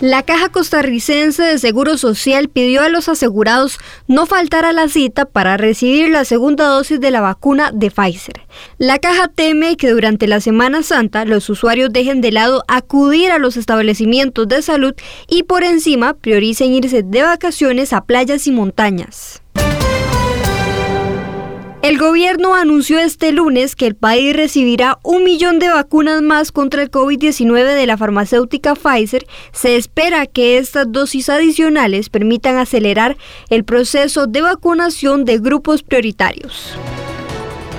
La Caja Costarricense de Seguro Social pidió a los asegurados no faltar a la cita para recibir la segunda dosis de la vacuna de Pfizer. La Caja teme que durante la Semana Santa los usuarios dejen de lado acudir a los establecimientos de salud y por encima prioricen irse de vacaciones a playas y montañas. El gobierno anunció este lunes que el país recibirá un millón de vacunas más contra el COVID-19 de la farmacéutica Pfizer. Se espera que estas dosis adicionales permitan acelerar el proceso de vacunación de grupos prioritarios.